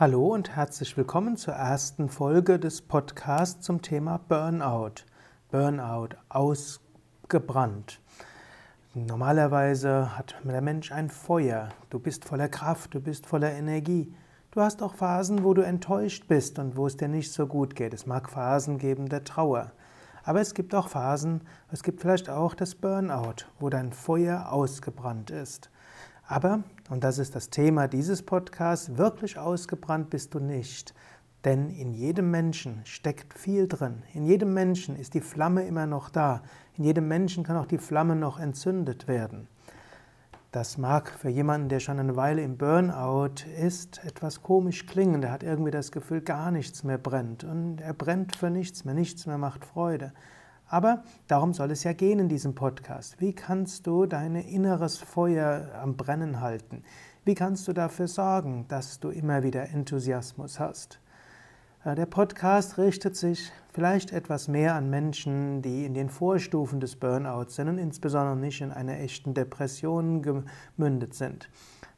Hallo und herzlich willkommen zur ersten Folge des Podcasts zum Thema Burnout. Burnout, ausgebrannt. Normalerweise hat der Mensch ein Feuer. Du bist voller Kraft, du bist voller Energie. Du hast auch Phasen, wo du enttäuscht bist und wo es dir nicht so gut geht. Es mag Phasen geben der Trauer. Aber es gibt auch Phasen, es gibt vielleicht auch das Burnout, wo dein Feuer ausgebrannt ist. Aber, und das ist das Thema dieses Podcasts, wirklich ausgebrannt bist du nicht. Denn in jedem Menschen steckt viel drin. In jedem Menschen ist die Flamme immer noch da. In jedem Menschen kann auch die Flamme noch entzündet werden. Das mag für jemanden, der schon eine Weile im Burnout ist, etwas komisch klingen. Der hat irgendwie das Gefühl, gar nichts mehr brennt. Und er brennt für nichts mehr, nichts mehr macht Freude. Aber darum soll es ja gehen in diesem Podcast. Wie kannst du dein inneres Feuer am Brennen halten? Wie kannst du dafür sorgen, dass du immer wieder Enthusiasmus hast? Äh, der Podcast richtet sich vielleicht etwas mehr an Menschen, die in den Vorstufen des Burnouts sind und insbesondere nicht in einer echten Depression gemündet sind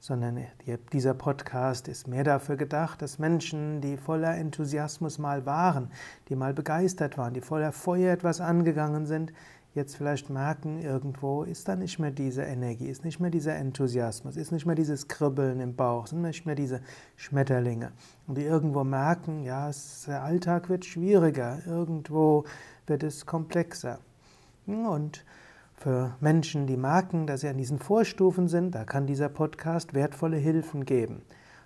sondern dieser Podcast ist mehr dafür gedacht, dass Menschen, die voller Enthusiasmus mal waren, die mal begeistert waren, die voller Feuer etwas angegangen sind, jetzt vielleicht merken, irgendwo ist da nicht mehr diese Energie, ist nicht mehr dieser Enthusiasmus, ist nicht mehr dieses Kribbeln im Bauch, sind nicht mehr diese Schmetterlinge. Und die irgendwo merken, ja, der Alltag wird schwieriger, irgendwo wird es komplexer. Und für Menschen, die merken, dass sie an diesen Vorstufen sind, da kann dieser Podcast wertvolle Hilfen geben.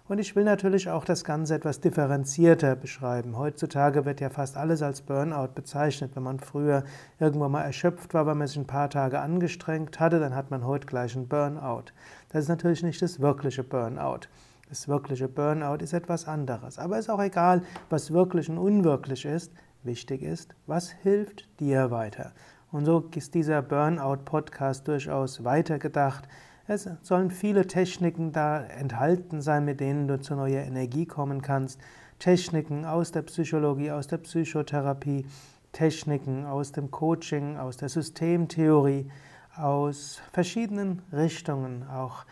Und ich will natürlich auch das Ganze etwas differenzierter beschreiben. Heutzutage wird ja fast alles als Burnout bezeichnet. Wenn man früher irgendwann mal erschöpft war, weil man sich ein paar Tage angestrengt hatte, dann hat man heute gleich einen Burnout. Das ist natürlich nicht das wirkliche Burnout. Das wirkliche Burnout ist etwas anderes. Aber es ist auch egal, was wirklich und unwirklich ist. Wichtig ist, was hilft dir weiter. Und so ist dieser Burnout-Podcast durchaus weitergedacht. Es sollen viele Techniken da enthalten sein, mit denen du zu neuer Energie kommen kannst. Techniken aus der Psychologie, aus der Psychotherapie, Techniken aus dem Coaching, aus der Systemtheorie, aus verschiedenen Richtungen. Auch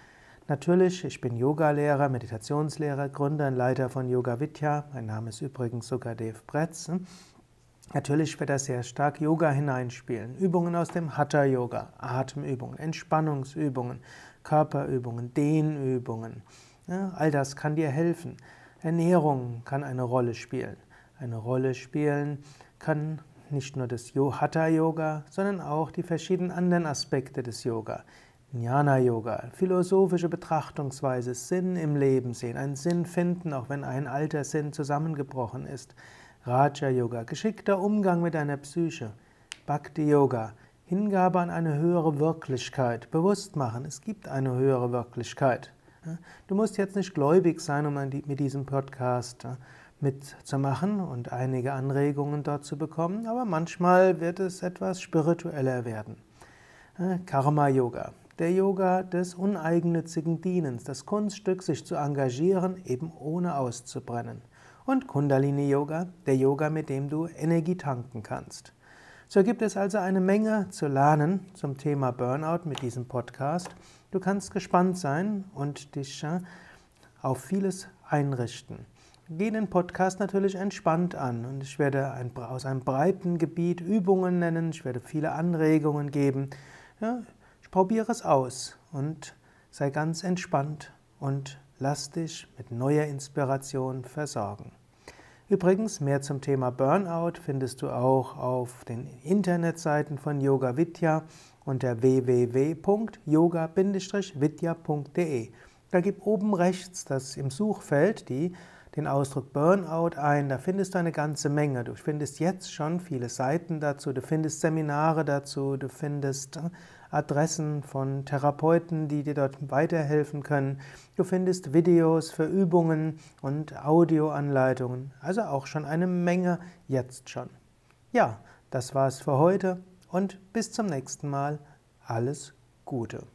natürlich, ich bin Yogalehrer, Meditationslehrer, Gründer und Leiter von Yoga Vidya. Mein Name ist übrigens Sukadev Bretz. Natürlich wird da sehr stark Yoga hineinspielen. Übungen aus dem Hatha Yoga, Atemübungen, Entspannungsübungen, Körperübungen, Dehnübungen. Ja, all das kann dir helfen. Ernährung kann eine Rolle spielen. Eine Rolle spielen kann nicht nur das Hatha Yoga, sondern auch die verschiedenen anderen Aspekte des Yoga. Jnana Yoga, philosophische Betrachtungsweise, Sinn im Leben sehen, einen Sinn finden, auch wenn ein alter Sinn zusammengebrochen ist. Raja Yoga, geschickter Umgang mit deiner Psyche. Bhakti Yoga, Hingabe an eine höhere Wirklichkeit, bewusst machen, es gibt eine höhere Wirklichkeit. Du musst jetzt nicht gläubig sein, um mit diesem Podcast mitzumachen und einige Anregungen dort zu bekommen, aber manchmal wird es etwas spiritueller werden. Karma Yoga, der Yoga des uneigennützigen Dienens, das Kunststück, sich zu engagieren, eben ohne auszubrennen und Kundalini Yoga, der Yoga, mit dem du Energie tanken kannst. So gibt es also eine Menge zu lernen zum Thema Burnout mit diesem Podcast. Du kannst gespannt sein und dich äh, auf vieles einrichten. Geh den Podcast natürlich entspannt an und ich werde ein, aus einem breiten Gebiet Übungen nennen, ich werde viele Anregungen geben. Ja, ich probiere es aus und sei ganz entspannt und Lass dich mit neuer Inspiration versorgen. Übrigens, mehr zum Thema Burnout findest du auch auf den Internetseiten von Yoga Vidya unter www.yoga-vidya.de. Da gib oben rechts das im Suchfeld die, den Ausdruck Burnout ein. Da findest du eine ganze Menge. Du findest jetzt schon viele Seiten dazu, du findest Seminare dazu, du findest Adressen von Therapeuten, die dir dort weiterhelfen können. Du findest Videos für Übungen und Audioanleitungen. Also auch schon eine Menge jetzt schon. Ja, das war's für heute und bis zum nächsten Mal. Alles Gute.